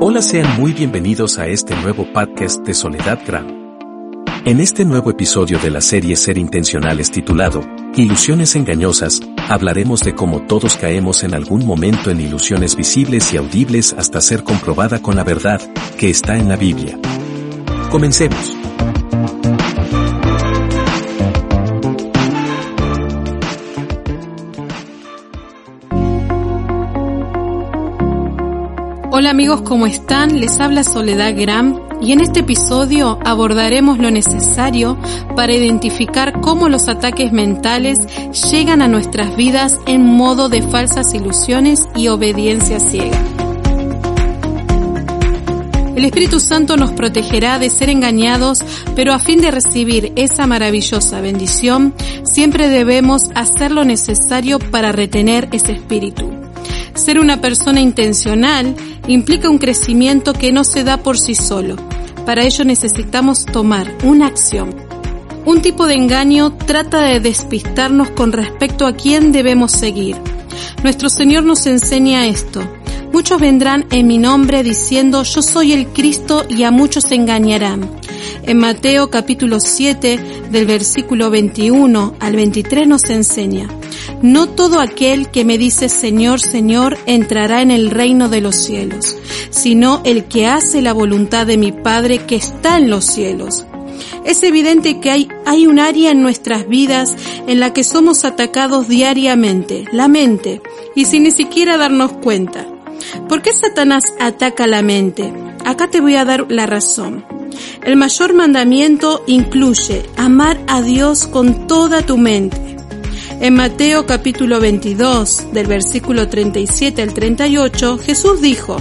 Hola, sean muy bienvenidos a este nuevo podcast de Soledad Gram. En este nuevo episodio de la serie Ser Intencionales titulado Ilusiones Engañosas, hablaremos de cómo todos caemos en algún momento en ilusiones visibles y audibles hasta ser comprobada con la verdad que está en la Biblia. Comencemos. Hola amigos, ¿cómo están? Les habla Soledad Gram y en este episodio abordaremos lo necesario para identificar cómo los ataques mentales llegan a nuestras vidas en modo de falsas ilusiones y obediencia ciega. El Espíritu Santo nos protegerá de ser engañados, pero a fin de recibir esa maravillosa bendición, siempre debemos hacer lo necesario para retener ese espíritu. Ser una persona intencional implica un crecimiento que no se da por sí solo. Para ello necesitamos tomar una acción. Un tipo de engaño trata de despistarnos con respecto a quién debemos seguir. Nuestro Señor nos enseña esto. Muchos vendrán en mi nombre diciendo yo soy el Cristo y a muchos se engañarán. En Mateo capítulo 7 del versículo 21 al 23 nos enseña, no todo aquel que me dice Señor, Señor entrará en el reino de los cielos, sino el que hace la voluntad de mi Padre que está en los cielos. Es evidente que hay, hay un área en nuestras vidas en la que somos atacados diariamente, la mente, y sin ni siquiera darnos cuenta. ¿Por qué Satanás ataca la mente? Acá te voy a dar la razón. El mayor mandamiento incluye amar a Dios con toda tu mente. En Mateo capítulo 22, del versículo 37 al 38, Jesús dijo,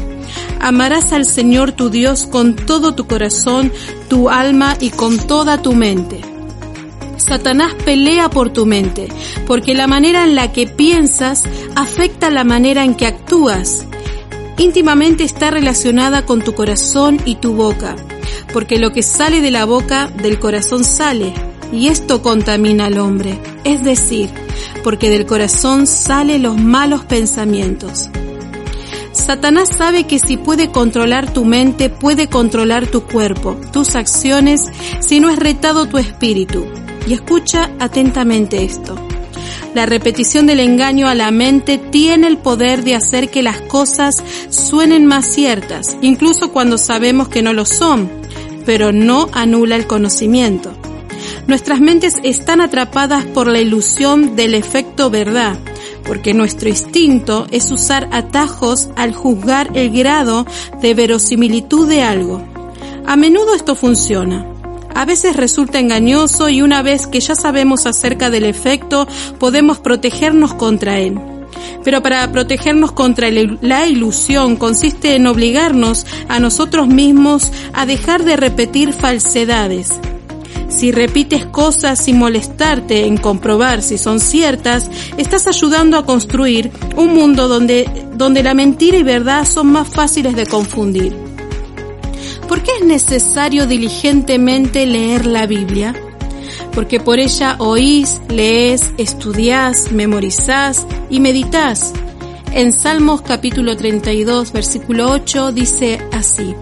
Amarás al Señor tu Dios con todo tu corazón, tu alma y con toda tu mente. Satanás pelea por tu mente, porque la manera en la que piensas afecta la manera en que actúas. Íntimamente está relacionada con tu corazón y tu boca porque lo que sale de la boca del corazón sale, y esto contamina al hombre, es decir, porque del corazón salen los malos pensamientos. Satanás sabe que si puede controlar tu mente, puede controlar tu cuerpo, tus acciones, si no es retado tu espíritu. Y escucha atentamente esto. La repetición del engaño a la mente tiene el poder de hacer que las cosas suenen más ciertas, incluso cuando sabemos que no lo son, pero no anula el conocimiento. Nuestras mentes están atrapadas por la ilusión del efecto verdad, porque nuestro instinto es usar atajos al juzgar el grado de verosimilitud de algo. A menudo esto funciona. A veces resulta engañoso y una vez que ya sabemos acerca del efecto podemos protegernos contra él. Pero para protegernos contra la ilusión consiste en obligarnos a nosotros mismos a dejar de repetir falsedades. Si repites cosas sin molestarte en comprobar si son ciertas, estás ayudando a construir un mundo donde, donde la mentira y verdad son más fáciles de confundir. ¿Por qué es necesario diligentemente leer la Biblia? porque por ella oís, lees, estudiás, memorizás y meditas. En Salmos capítulo 32, versículo 8 dice así,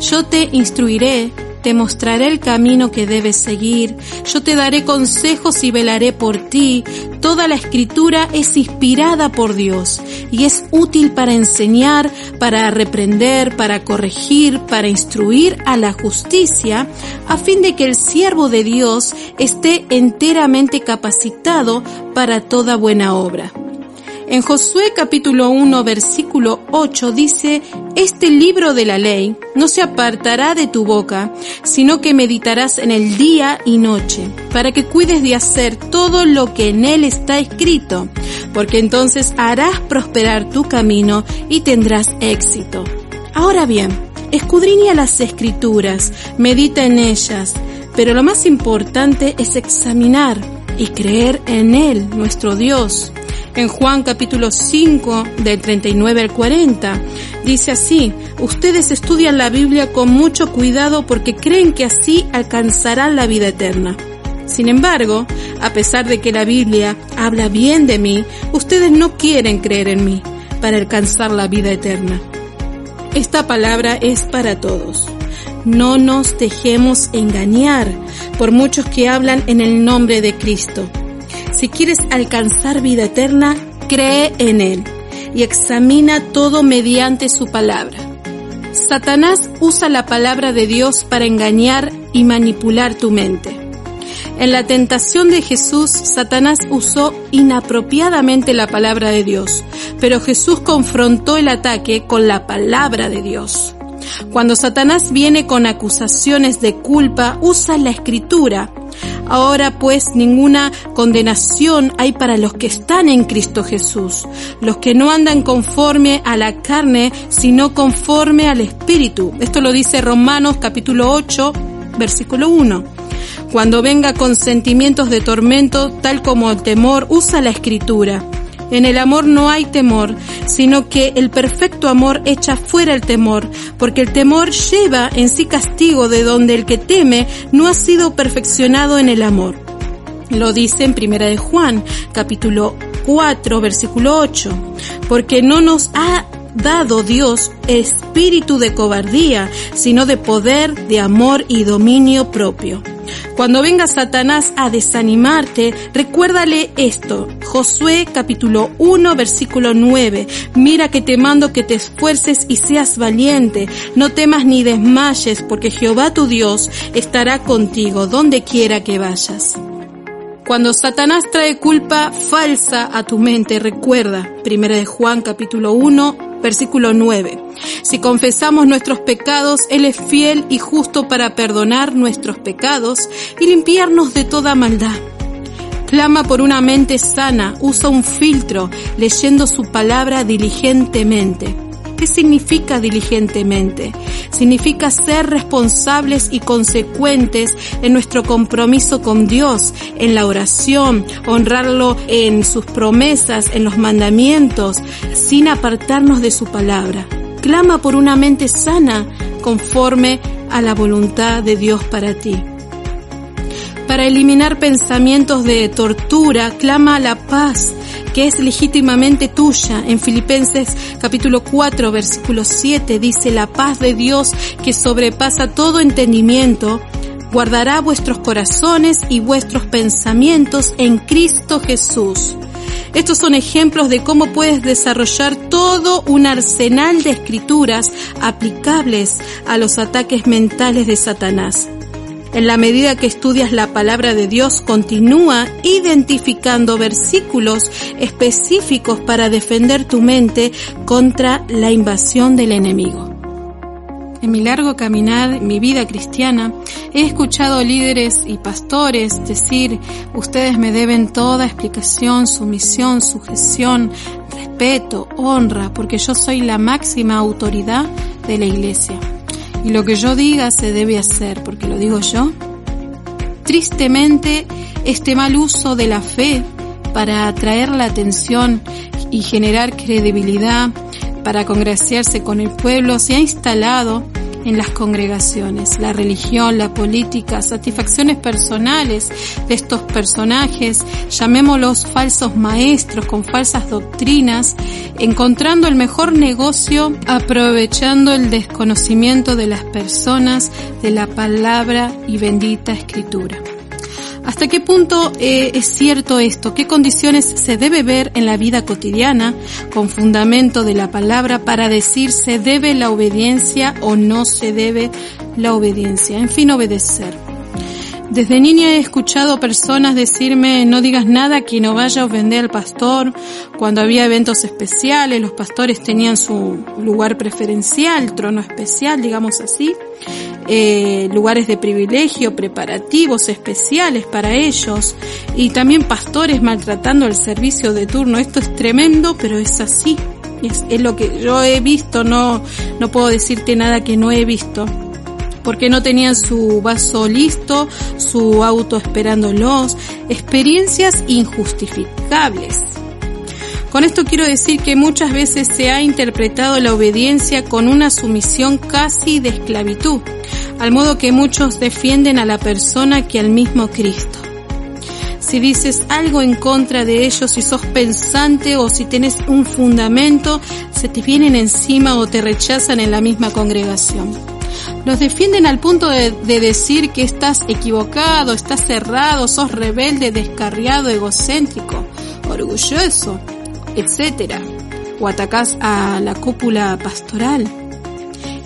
Yo te instruiré te mostraré el camino que debes seguir, yo te daré consejos y velaré por ti. Toda la escritura es inspirada por Dios y es útil para enseñar, para reprender, para corregir, para instruir a la justicia, a fin de que el siervo de Dios esté enteramente capacitado para toda buena obra. En Josué capítulo 1 versículo 8 dice, Este libro de la ley no se apartará de tu boca, sino que meditarás en el día y noche, para que cuides de hacer todo lo que en él está escrito, porque entonces harás prosperar tu camino y tendrás éxito. Ahora bien, escudriña las escrituras, medita en ellas, pero lo más importante es examinar y creer en Él, nuestro Dios, en Juan capítulo 5 del 39 al 40. Dice así, ustedes estudian la Biblia con mucho cuidado porque creen que así alcanzarán la vida eterna. Sin embargo, a pesar de que la Biblia habla bien de mí, ustedes no quieren creer en mí para alcanzar la vida eterna. Esta palabra es para todos. No nos dejemos engañar por muchos que hablan en el nombre de Cristo. Si quieres alcanzar vida eterna, cree en Él y examina todo mediante su palabra. Satanás usa la palabra de Dios para engañar y manipular tu mente. En la tentación de Jesús, Satanás usó inapropiadamente la palabra de Dios, pero Jesús confrontó el ataque con la palabra de Dios. Cuando Satanás viene con acusaciones de culpa, usa la escritura. Ahora pues ninguna condenación hay para los que están en Cristo Jesús, los que no andan conforme a la carne, sino conforme al Espíritu. Esto lo dice Romanos capítulo 8, versículo 1. Cuando venga con sentimientos de tormento, tal como el temor, usa la escritura. En el amor no hay temor, sino que el perfecto amor echa fuera el temor, porque el temor lleva en sí castigo de donde el que teme no ha sido perfeccionado en el amor. Lo dice en Primera de Juan, capítulo 4, versículo 8, porque no nos ha dado Dios espíritu de cobardía, sino de poder, de amor y dominio propio. Cuando venga Satanás a desanimarte, recuérdale esto. Josué capítulo 1 versículo 9. Mira que te mando que te esfuerces y seas valiente. No temas ni desmayes, porque Jehová tu Dios estará contigo donde quiera que vayas. Cuando Satanás trae culpa falsa a tu mente, recuerda, 1 de Juan capítulo 1, versículo 9. Si confesamos nuestros pecados, Él es fiel y justo para perdonar nuestros pecados y limpiarnos de toda maldad. Clama por una mente sana, usa un filtro, leyendo su palabra diligentemente. ¿Qué significa diligentemente? Significa ser responsables y consecuentes en nuestro compromiso con Dios, en la oración, honrarlo en sus promesas, en los mandamientos, sin apartarnos de su palabra. Clama por una mente sana conforme a la voluntad de Dios para ti. Para eliminar pensamientos de tortura, clama a la paz que es legítimamente tuya. En Filipenses capítulo 4 versículo 7 dice, la paz de Dios que sobrepasa todo entendimiento, guardará vuestros corazones y vuestros pensamientos en Cristo Jesús. Estos son ejemplos de cómo puedes desarrollar todo un arsenal de escrituras aplicables a los ataques mentales de Satanás. En la medida que estudias la palabra de Dios, continúa identificando versículos específicos para defender tu mente contra la invasión del enemigo. En mi largo caminar, mi vida cristiana, he escuchado líderes y pastores decir, ustedes me deben toda explicación, sumisión, sujeción, respeto, honra, porque yo soy la máxima autoridad de la iglesia y lo que yo diga se debe hacer porque lo digo yo. Tristemente, este mal uso de la fe para atraer la atención y generar credibilidad, para congraciarse con el pueblo, se ha instalado en las congregaciones, la religión, la política, satisfacciones personales de estos personajes, llamémoslos falsos maestros con falsas doctrinas, encontrando el mejor negocio aprovechando el desconocimiento de las personas de la palabra y bendita escritura. ¿Hasta qué punto eh, es cierto esto? ¿Qué condiciones se debe ver en la vida cotidiana con fundamento de la palabra para decir se debe la obediencia o no se debe la obediencia? En fin, obedecer. Desde niña he escuchado personas decirme no digas nada que no vaya a ofender al pastor. Cuando había eventos especiales, los pastores tenían su lugar preferencial, trono especial, digamos así. Eh, lugares de privilegio, preparativos especiales para ellos y también pastores maltratando el servicio de turno. Esto es tremendo, pero es así. Es, es lo que yo he visto, no, no puedo decirte nada que no he visto porque no tenían su vaso listo, su auto esperándolos, experiencias injustificables. Con esto quiero decir que muchas veces se ha interpretado la obediencia con una sumisión casi de esclavitud, al modo que muchos defienden a la persona que al mismo Cristo. si dices algo en contra de ellos, si sos pensante o si tenés un fundamento, se te vienen encima o te rechazan en la misma congregación. Los defienden al punto de, decir que estás equivocado, estás cerrado, sos rebelde, descarriado, egocéntrico, orgulloso, etc. O atacás a la cúpula pastoral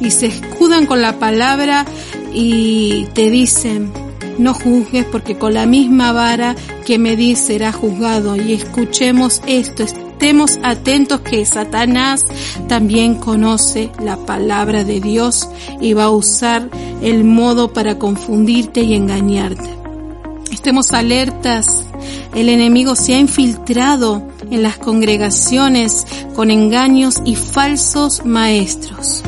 y se escudan con la palabra y te dicen, no juzgues porque con la misma vara que me di será juzgado. Y escuchemos esto, estemos atentos que Satanás también conoce la palabra de Dios y va a usar el modo para confundirte y engañarte. Estemos alertas, el enemigo se ha infiltrado en las congregaciones con engaños y falsos maestros.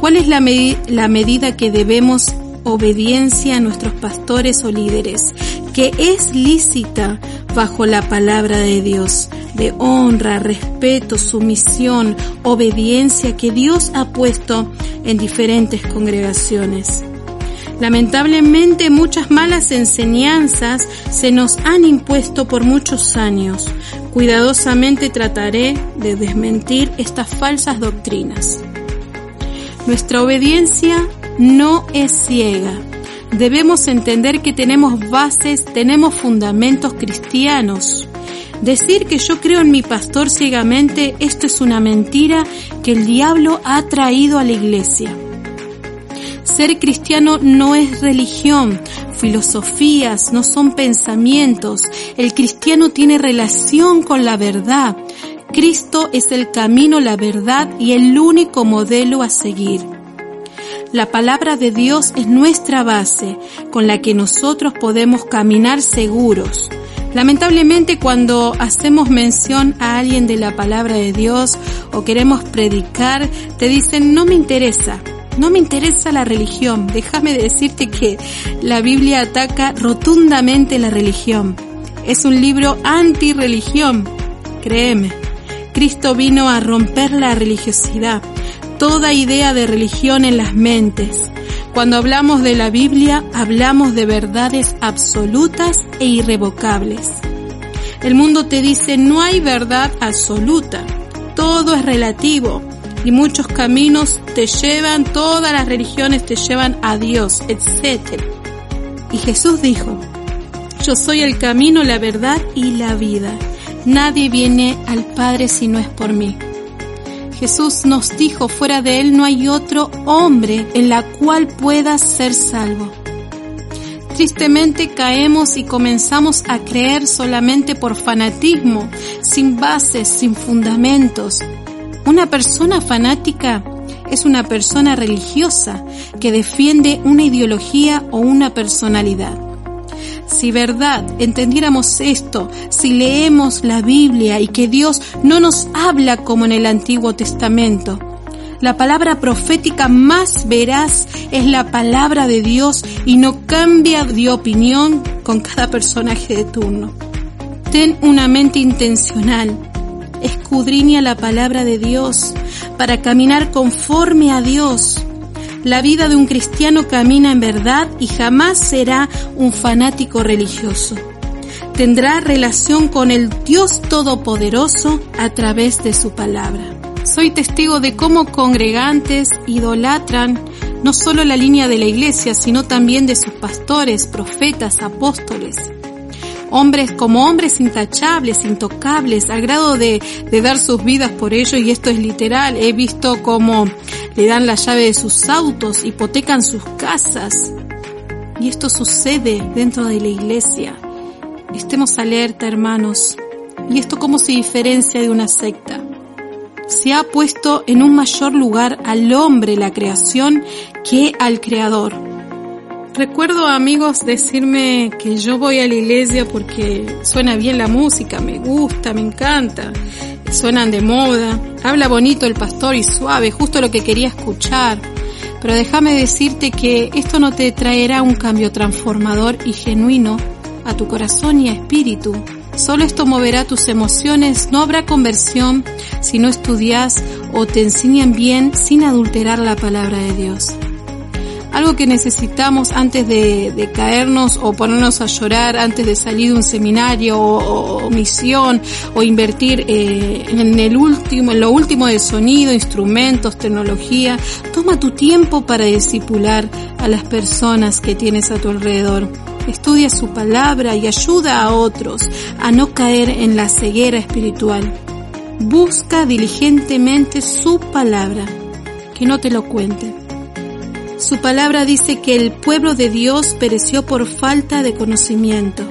¿Cuál es la, medida que debemos obediencia a nuestros pastores o líderes, que es lícita bajo la palabra de Dios, de honra, respeto, sumisión, obediencia que Dios ha puesto en diferentes congregaciones. Lamentablemente muchas malas enseñanzas se nos han impuesto por muchos años. Cuidadosamente trataré de desmentir estas falsas doctrinas. Nuestra obediencia no es ciega. Debemos entender que tenemos bases, tenemos fundamentos cristianos. Decir que yo creo en mi pastor ciegamente, esto es una mentira que el diablo ha traído a la iglesia. Ser cristiano no es religión, filosofías, no son pensamientos. El cristiano tiene relación con la verdad. Cristo es el camino, la verdad y el único modelo a seguir. La palabra de Dios es nuestra base con la que nosotros podemos caminar seguros. Lamentablemente cuando hacemos mención a alguien de la palabra de Dios o queremos predicar, te dicen no me interesa, no me interesa la religión. Déjame decirte que la Biblia ataca rotundamente la religión. Es un libro anti-religión, créeme. Cristo vino a romper la religiosidad toda idea de religión en las mentes. Cuando hablamos de la Biblia, hablamos de verdades absolutas e irrevocables. El mundo te dice no hay verdad absoluta, todo es relativo y muchos caminos te llevan, todas las religiones te llevan a Dios, etc. Y Jesús dijo, yo soy el camino, la verdad y la vida. Nadie viene al Padre si no es por mí. Jesús nos dijo, fuera de Él no hay otro hombre en la cual puedas ser salvo. Tristemente caemos y comenzamos a creer solamente por fanatismo, sin bases, sin fundamentos. Una persona fanática es una persona religiosa que defiende una ideología o una personalidad. Si verdad entendiéramos esto, si leemos la Biblia y que Dios no nos habla como en el Antiguo Testamento, la palabra profética más veraz es la palabra de Dios y no cambia de opinión con cada personaje de turno. Ten una mente intencional. Escudriña la palabra de Dios para caminar conforme a Dios la vida de un cristiano camina en verdad y jamás será un fanático religioso. Tendrá relación con el Dios Todopoderoso a través de su palabra. Soy testigo de cómo congregantes idolatran no solo la línea de la iglesia, sino también de sus pastores, profetas, apóstoles hombres como hombres intachables, intocables, al grado de, de dar sus vidas por ellos, y esto es literal, he visto cómo le dan la llave de sus autos, hipotecan sus casas, y esto sucede dentro de la iglesia. Estemos alerta, hermanos. ¿Y esto cómo se diferencia de una secta? Se ha puesto en un mayor lugar al hombre, la creación, que al creador. Recuerdo amigos decirme que yo voy a la iglesia porque suena bien la música, me gusta, me encanta, suenan de moda, habla bonito el pastor y suave, justo lo que quería escuchar. Pero déjame decirte que esto no te traerá un cambio transformador y genuino a tu corazón y espíritu. Solo esto moverá tus emociones, no habrá conversión si no estudias o te enseñan bien sin adulterar la palabra de Dios. Algo que necesitamos antes de, caernos o ponernos a llorar, antes de salir de un seminario o, misión o invertir eh, en el último, en lo último de sonido, instrumentos, tecnología. Toma tu tiempo para discipular a las personas que tienes a tu alrededor. Estudia su palabra y ayuda a otros a no caer en la ceguera espiritual. Busca diligentemente su palabra, que no te lo cuente. Su palabra dice que el pueblo de Dios pereció por falta de conocimiento.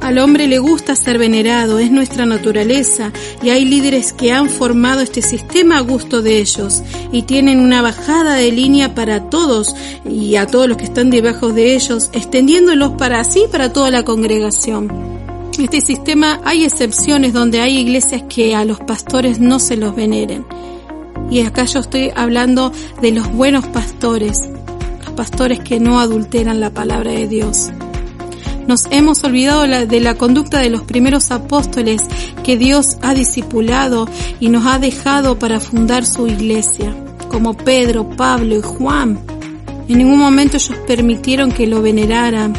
Al hombre le gusta ser venerado, es nuestra naturaleza, y hay líderes que han formado este sistema a gusto de ellos y tienen una bajada de línea para todos y a todos los que están debajo de ellos, extendiéndolos para así para toda la congregación este sistema hay excepciones donde hay iglesias que a los pastores no se los veneren. Y acá yo estoy hablando de los buenos pastores, los pastores que no adulteran la palabra de Dios. Nos hemos olvidado de la conducta de los primeros apóstoles que Dios ha discipulado y nos ha dejado para fundar su iglesia, como Pedro, Pablo y Juan. En ningún momento ellos permitieron que lo veneraran,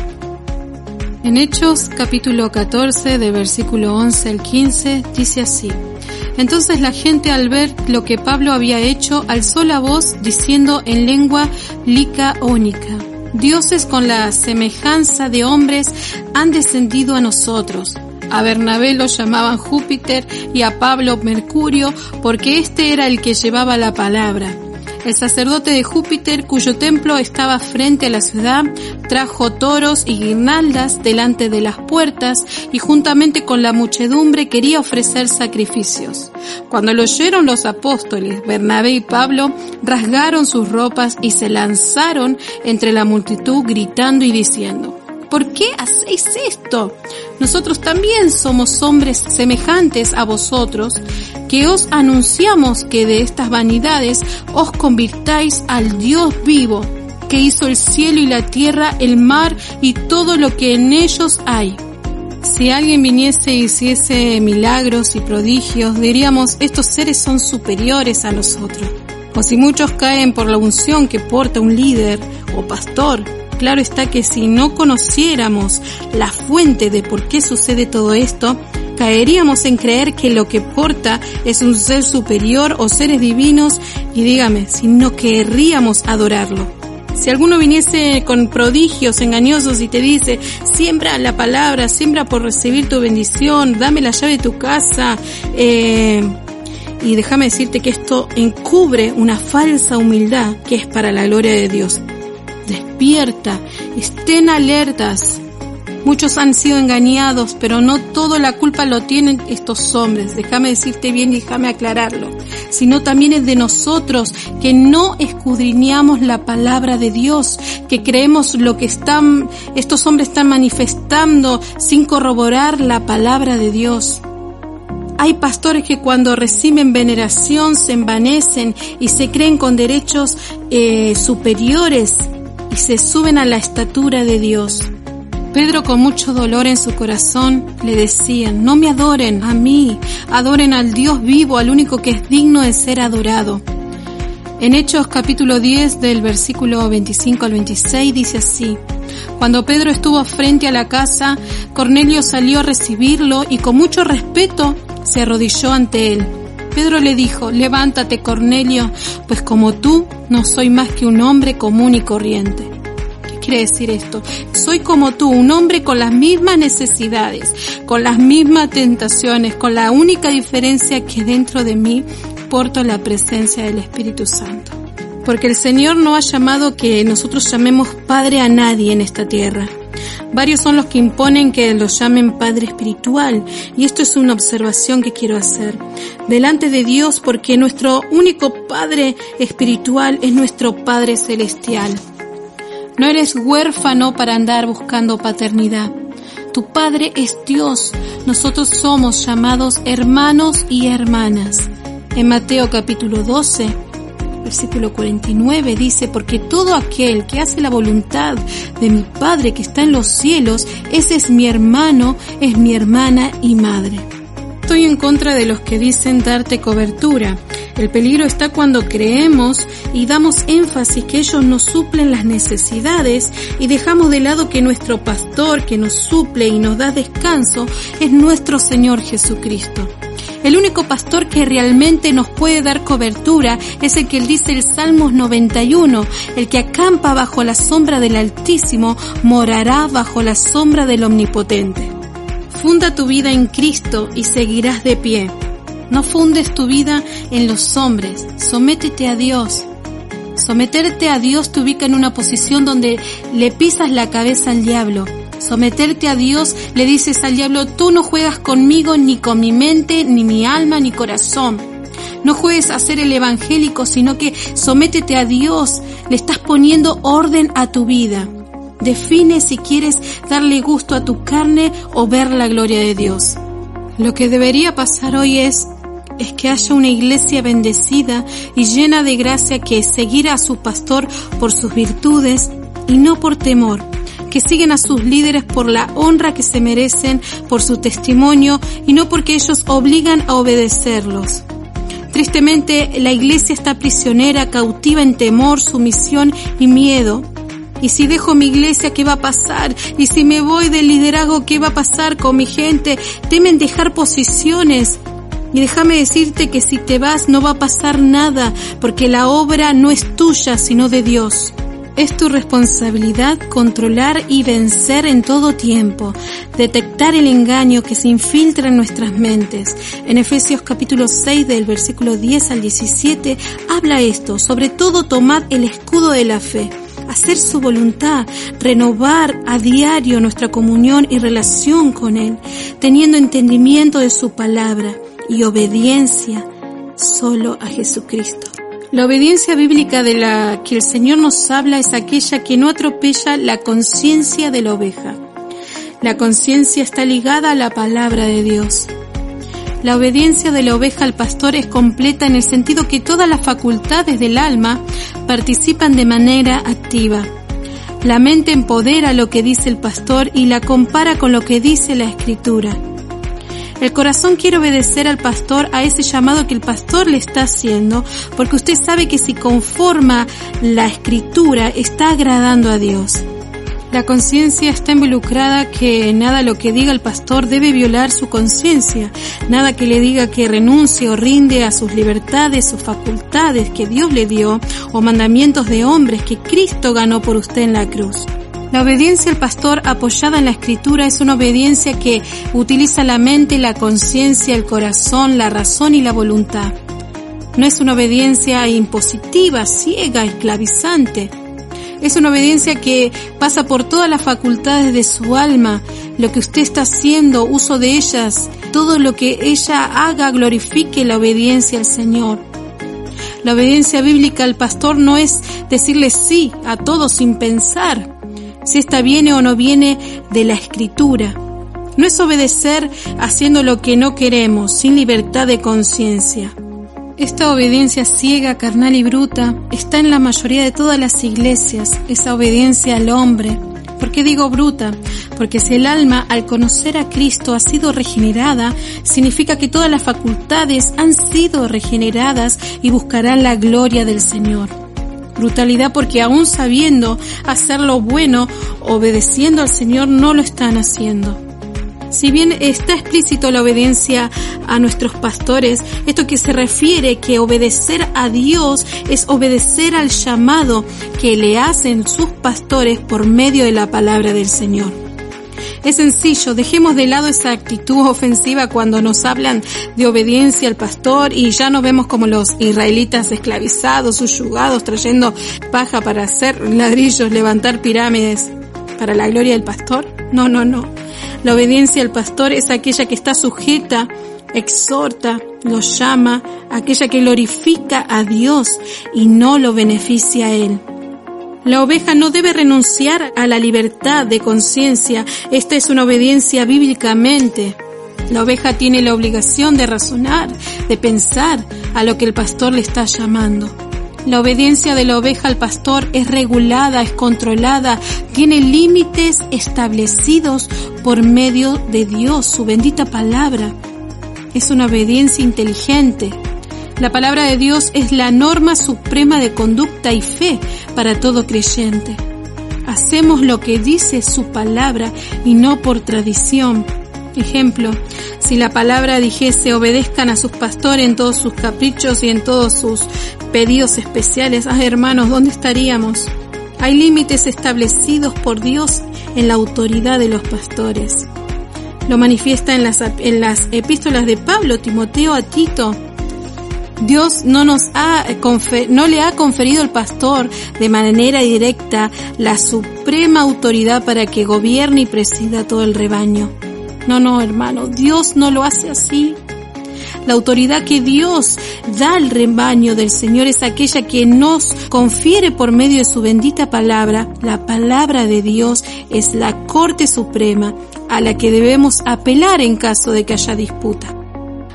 en Hechos capítulo 14 de versículo 11 al 15 dice así. Entonces la gente al ver lo que Pablo había hecho alzó la voz diciendo en lengua licaónica, dioses con la semejanza de hombres han descendido a nosotros. A Bernabé lo llamaban Júpiter y a Pablo Mercurio porque este era el que llevaba la palabra. El sacerdote de Júpiter, cuyo templo estaba frente a la ciudad, trajo toros y guirnaldas delante de las puertas y juntamente con la muchedumbre quería ofrecer sacrificios. Cuando lo oyeron los apóstoles, Bernabé y Pablo rasgaron sus ropas y se lanzaron entre la multitud gritando y diciendo, ¿Por qué hacéis esto? Nosotros también somos hombres semejantes a vosotros, que os anunciamos que de estas vanidades os convirtáis al Dios vivo, que hizo el cielo y la tierra, el mar y todo lo que en ellos hay. Si alguien viniese y hiciese milagros y prodigios, diríamos, estos seres son superiores a nosotros. O si muchos caen por la unción que porta un líder o pastor, Claro está que si no conociéramos la fuente de por qué sucede todo esto, caeríamos en creer que lo que porta es un ser superior o seres divinos y dígame, si no querríamos adorarlo. Si alguno viniese con prodigios engañosos y te dice, siembra la palabra, siembra por recibir tu bendición, dame la llave de tu casa, eh, y déjame decirte que esto encubre una falsa humildad que es para la gloria de Dios despierta, estén alertas. Muchos han sido engañados, pero no toda la culpa lo tienen estos hombres. Déjame decirte bien y déjame aclararlo. Sino también es de nosotros que no escudriñamos la palabra de Dios, que creemos lo que están, estos hombres están manifestando sin corroborar la palabra de Dios. Hay pastores que cuando reciben veneración se envanecen y se creen con derechos eh, superiores y se suben a la estatura de Dios. Pedro con mucho dolor en su corazón le decía, no me adoren a mí, adoren al Dios vivo, al único que es digno de ser adorado. En Hechos capítulo 10 del versículo 25 al 26 dice así, cuando Pedro estuvo frente a la casa, Cornelio salió a recibirlo y con mucho respeto se arrodilló ante él. Pedro le dijo, levántate Cornelio, pues como tú no soy más que un hombre común y corriente. ¿Qué quiere decir esto? Soy como tú, un hombre con las mismas necesidades, con las mismas tentaciones, con la única diferencia que dentro de mí porto la presencia del Espíritu Santo. Porque el Señor no ha llamado que nosotros llamemos Padre a nadie en esta tierra. Varios son los que imponen que los llamen Padre Espiritual y esto es una observación que quiero hacer delante de Dios porque nuestro único Padre Espiritual es nuestro Padre Celestial. No eres huérfano para andar buscando paternidad. Tu Padre es Dios. Nosotros somos llamados hermanos y hermanas. En Mateo capítulo 12, versículo 49 dice, porque todo aquel que hace la voluntad de mi Padre que está en los cielos, ese es mi hermano, es mi hermana y madre. Estoy en contra de los que dicen darte cobertura. El peligro está cuando creemos y damos énfasis que ellos nos suplen las necesidades y dejamos de lado que nuestro pastor que nos suple y nos da descanso es nuestro Señor Jesucristo. El único pastor que realmente nos puede dar cobertura es el que dice el Salmos 91, el que acampa bajo la sombra del Altísimo morará bajo la sombra del Omnipotente. Funda tu vida en Cristo y seguirás de pie. No fundes tu vida en los hombres, sométete a Dios. Someterte a Dios te ubica en una posición donde le pisas la cabeza al diablo. Someterte a Dios le dices al diablo, tú no juegas conmigo ni con mi mente, ni mi alma, ni corazón. No juegues a ser el evangélico, sino que sométete a Dios. Le estás poniendo orden a tu vida. Define si quieres darle gusto a tu carne o ver la gloria de Dios. Lo que debería pasar hoy es es que haya una iglesia bendecida y llena de gracia que seguirá a su pastor por sus virtudes y no por temor, que siguen a sus líderes por la honra que se merecen, por su testimonio y no porque ellos obligan a obedecerlos. Tristemente, la iglesia está prisionera, cautiva en temor, sumisión y miedo. Y si dejo mi iglesia, ¿qué va a pasar? Y si me voy del liderazgo, ¿qué va a pasar con mi gente? Temen dejar posiciones, y déjame decirte que si te vas no va a pasar nada, porque la obra no es tuya, sino de Dios. Es tu responsabilidad controlar y vencer en todo tiempo, detectar el engaño que se infiltra en nuestras mentes. En Efesios capítulo 6 del versículo 10 al 17 habla esto, sobre todo tomad el escudo de la fe hacer su voluntad, renovar a diario nuestra comunión y relación con Él, teniendo entendimiento de su palabra y obediencia solo a Jesucristo. La obediencia bíblica de la que el Señor nos habla es aquella que no atropella la conciencia de la oveja. La conciencia está ligada a la palabra de Dios. La obediencia de la oveja al pastor es completa en el sentido que todas las facultades del alma participan de manera activa. La mente empodera lo que dice el pastor y la compara con lo que dice la escritura. El corazón quiere obedecer al pastor a ese llamado que el pastor le está haciendo, porque usted sabe que si conforma la escritura está agradando a Dios. La conciencia está involucrada que nada lo que diga el pastor debe violar su conciencia, nada que le diga que renuncie o rinde a sus libertades o facultades que Dios le dio o mandamientos de hombres que Cristo ganó por usted en la cruz. La obediencia al pastor apoyada en la escritura es una obediencia que utiliza la mente, la conciencia, el corazón, la razón y la voluntad. No es una obediencia impositiva, ciega, esclavizante. Es una obediencia que pasa por todas las facultades de su alma. Lo que usted está haciendo, uso de ellas, todo lo que ella haga glorifique la obediencia al Señor. La obediencia bíblica al pastor no es decirle sí a todo sin pensar, si esta viene o no viene de la escritura. No es obedecer haciendo lo que no queremos, sin libertad de conciencia. Esta obediencia ciega, carnal y bruta está en la mayoría de todas las iglesias, esa obediencia al hombre. ¿Por qué digo bruta? Porque si el alma al conocer a Cristo ha sido regenerada, significa que todas las facultades han sido regeneradas y buscarán la gloria del Señor brutalidad porque aún sabiendo hacer lo bueno, obedeciendo al Señor, no lo están haciendo. Si bien está explícito la obediencia a nuestros pastores, esto que se refiere que obedecer a Dios es obedecer al llamado que le hacen sus pastores por medio de la palabra del Señor. Es sencillo, dejemos de lado esa actitud ofensiva cuando nos hablan de obediencia al pastor y ya no vemos como los israelitas esclavizados, subyugados, trayendo paja para hacer ladrillos, levantar pirámides para la gloria del pastor. No, no, no. La obediencia al pastor es aquella que está sujeta, exhorta, lo llama, aquella que glorifica a Dios y no lo beneficia a Él. La oveja no debe renunciar a la libertad de conciencia. Esta es una obediencia bíblicamente. La oveja tiene la obligación de razonar, de pensar a lo que el pastor le está llamando. La obediencia de la oveja al pastor es regulada, es controlada, tiene límites establecidos por medio de Dios, su bendita palabra. Es una obediencia inteligente. La palabra de Dios es la norma suprema de conducta y fe para todo creyente. Hacemos lo que dice su palabra y no por tradición. Ejemplo, si la palabra dijese obedezcan a sus pastores en todos sus caprichos y en todos sus pedidos especiales, ah hermanos, ¿dónde estaríamos? Hay límites establecidos por Dios en la autoridad de los pastores. Lo manifiesta en las, en las epístolas de Pablo, Timoteo a Tito, Dios no nos ha no le ha conferido al pastor de manera directa la suprema autoridad para que gobierne y presida todo el rebaño. No, no, hermano, Dios no lo hace así. La autoridad que Dios da al rebaño del Señor es aquella que nos confiere por medio de su bendita palabra. La palabra de Dios es la Corte Suprema a la que debemos apelar en caso de que haya disputa.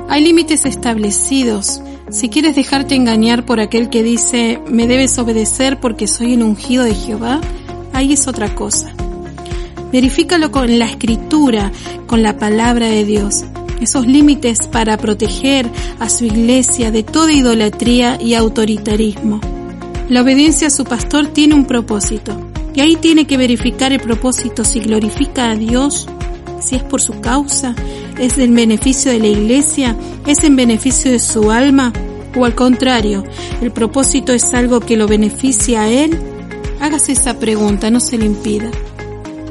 Hay límites establecidos si quieres dejarte engañar por aquel que dice, me debes obedecer porque soy el ungido de Jehová, ahí es otra cosa. Verifícalo con la escritura, con la palabra de Dios. Esos límites para proteger a su iglesia de toda idolatría y autoritarismo. La obediencia a su pastor tiene un propósito. Y ahí tiene que verificar el propósito si glorifica a Dios, si es por su causa, es en beneficio de la iglesia, es en beneficio de su alma o al contrario, el propósito es algo que lo beneficia a él. Hágase esa pregunta, no se le impida.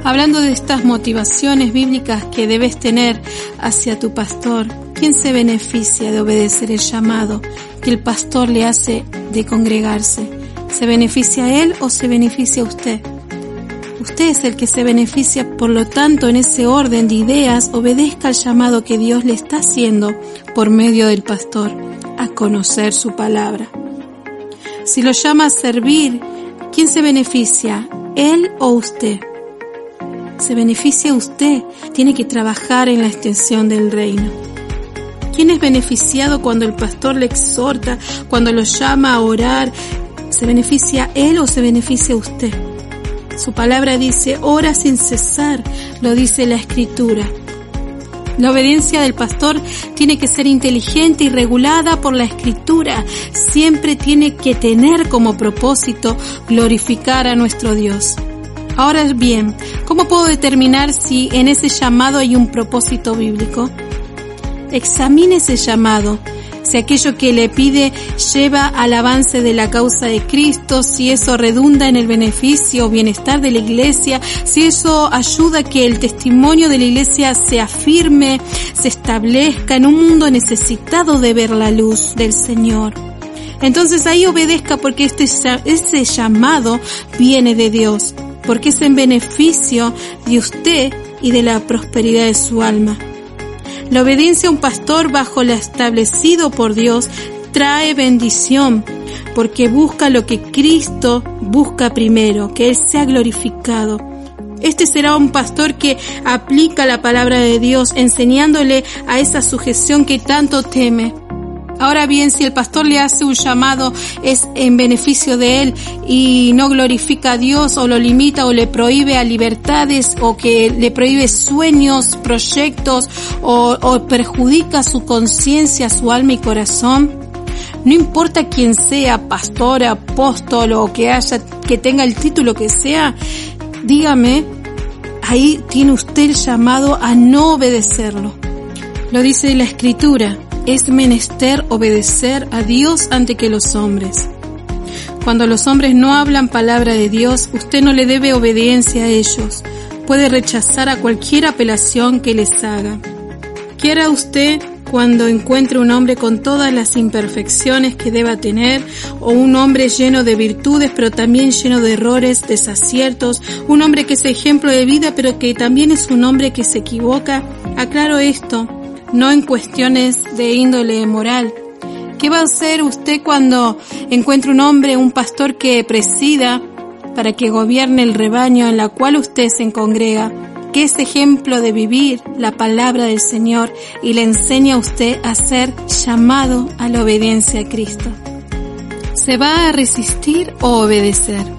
Hablando de estas motivaciones bíblicas que debes tener hacia tu pastor, ¿quién se beneficia de obedecer el llamado que el pastor le hace de congregarse? ¿Se beneficia a él o se beneficia a usted? Usted es el que se beneficia, por lo tanto, en ese orden de ideas, obedezca al llamado que Dios le está haciendo por medio del pastor a conocer su palabra. Si lo llama a servir, ¿quién se beneficia? ¿Él o usted? Se beneficia usted, tiene que trabajar en la extensión del reino. ¿Quién es beneficiado cuando el pastor le exhorta, cuando lo llama a orar? ¿Se beneficia él o se beneficia usted? Su palabra dice, ora sin cesar, lo dice la escritura. La obediencia del pastor tiene que ser inteligente y regulada por la escritura. Siempre tiene que tener como propósito glorificar a nuestro Dios. Ahora bien, ¿cómo puedo determinar si en ese llamado hay un propósito bíblico? Examine ese llamado si aquello que le pide lleva al avance de la causa de Cristo, si eso redunda en el beneficio o bienestar de la iglesia, si eso ayuda a que el testimonio de la iglesia se afirme, se establezca en un mundo necesitado de ver la luz del Señor. Entonces ahí obedezca porque este, ese llamado viene de Dios, porque es en beneficio de usted y de la prosperidad de su alma. La obediencia a un pastor bajo lo establecido por Dios trae bendición porque busca lo que Cristo busca primero, que Él sea glorificado. Este será un pastor que aplica la palabra de Dios enseñándole a esa sujeción que tanto teme. Ahora bien, si el pastor le hace un llamado es en beneficio de él y no glorifica a Dios o lo limita o le prohíbe a libertades o que le prohíbe sueños, proyectos o, perjudica su conciencia, su alma y corazón, no importa quién sea, pastor, apóstol o que haya, que tenga el título que sea, dígame, ahí tiene usted el llamado a no obedecerlo. Lo dice la escritura es menester obedecer a Dios ante que los hombres. Cuando los hombres no hablan palabra de Dios, usted no le debe obediencia a ellos. Puede rechazar a cualquier apelación que les haga. Quiera usted cuando encuentre un hombre con todas las imperfecciones que deba tener, o un hombre lleno de virtudes, pero también lleno de errores, desaciertos, un hombre que es ejemplo de vida, pero que también es un hombre que se equivoca, aclaro esto, no en cuestiones de índole moral. ¿Qué va a hacer usted cuando encuentre un hombre, un pastor que presida para que gobierne el rebaño en la cual usted se congrega? que es ejemplo de vivir la palabra del Señor y le enseña a usted a ser llamado a la obediencia a Cristo. ¿Se va a resistir o obedecer?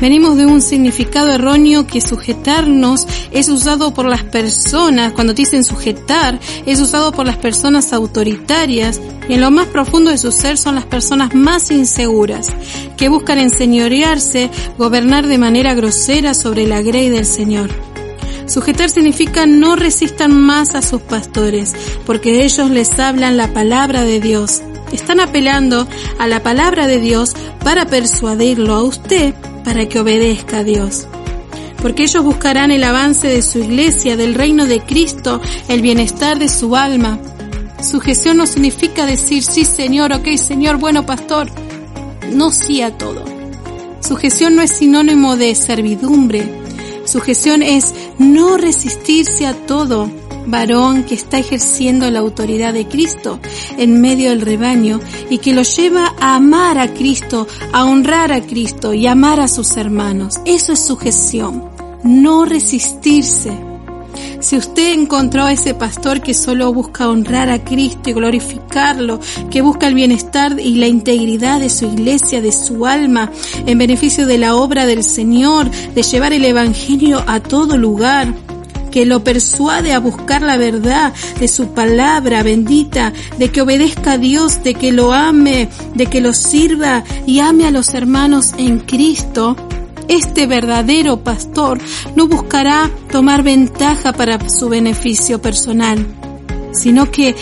Venimos de un significado erróneo que sujetarnos es usado por las personas, cuando dicen sujetar, es usado por las personas autoritarias y en lo más profundo de su ser son las personas más inseguras, que buscan enseñorearse, gobernar de manera grosera sobre la grey del Señor. Sujetar significa no resistan más a sus pastores, porque ellos les hablan la palabra de Dios. Están apelando a la palabra de Dios para persuadirlo a usted para que obedezca a Dios. Porque ellos buscarán el avance de su iglesia, del reino de Cristo, el bienestar de su alma. Sujeción no significa decir sí Señor, ok Señor, bueno pastor. No sí a todo. Sujeción no es sinónimo de servidumbre. Sujeción es no resistirse a todo varón que está ejerciendo la autoridad de Cristo en medio del rebaño y que lo lleva a amar a Cristo, a honrar a Cristo y amar a sus hermanos. Eso es sujeción, no resistirse. Si usted encontró a ese pastor que solo busca honrar a Cristo y glorificarlo, que busca el bienestar y la integridad de su iglesia, de su alma, en beneficio de la obra del Señor, de llevar el Evangelio a todo lugar, que lo persuade a buscar la verdad de su palabra bendita, de que obedezca a Dios, de que lo ame, de que lo sirva y ame a los hermanos en Cristo, este verdadero pastor no buscará tomar ventaja para su beneficio personal, sino que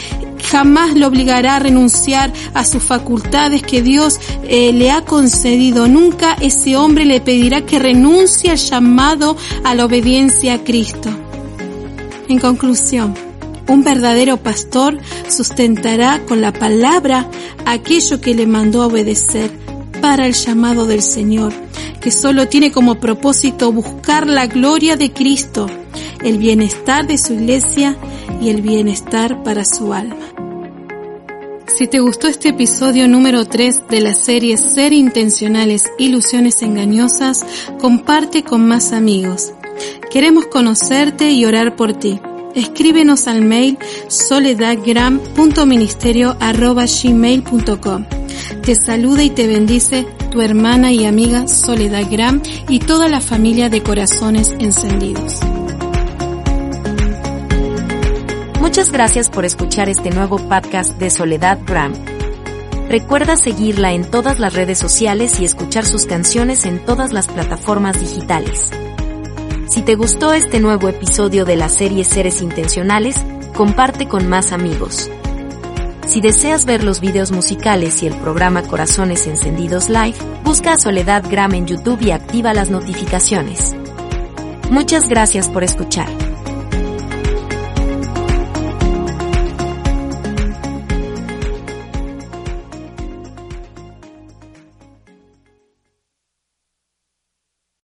jamás lo obligará a renunciar a sus facultades que Dios eh, le ha concedido. Nunca ese hombre le pedirá que renuncie al llamado a la obediencia a Cristo. En conclusión, un verdadero pastor sustentará con la palabra aquello que le mandó a obedecer para el llamado del Señor, que solo tiene como propósito buscar la gloria de Cristo, el bienestar de su iglesia y el bienestar para su alma. Si te gustó este episodio número 3 de la serie Ser Intencionales, Ilusiones Engañosas, comparte con más amigos. Queremos conocerte y orar por ti. Escríbenos al mail soledadgram.ministerio.gmail.com Te saluda y te bendice tu hermana y amiga Soledad Gram y toda la familia de Corazones Encendidos. Muchas gracias por escuchar este nuevo podcast de Soledad Gram. Recuerda seguirla en todas las redes sociales y escuchar sus canciones en todas las plataformas digitales. Si te gustó este nuevo episodio de la serie Seres Intencionales, comparte con más amigos. Si deseas ver los videos musicales y el programa Corazones Encendidos Live, busca a Soledad Gram en YouTube y activa las notificaciones. Muchas gracias por escuchar.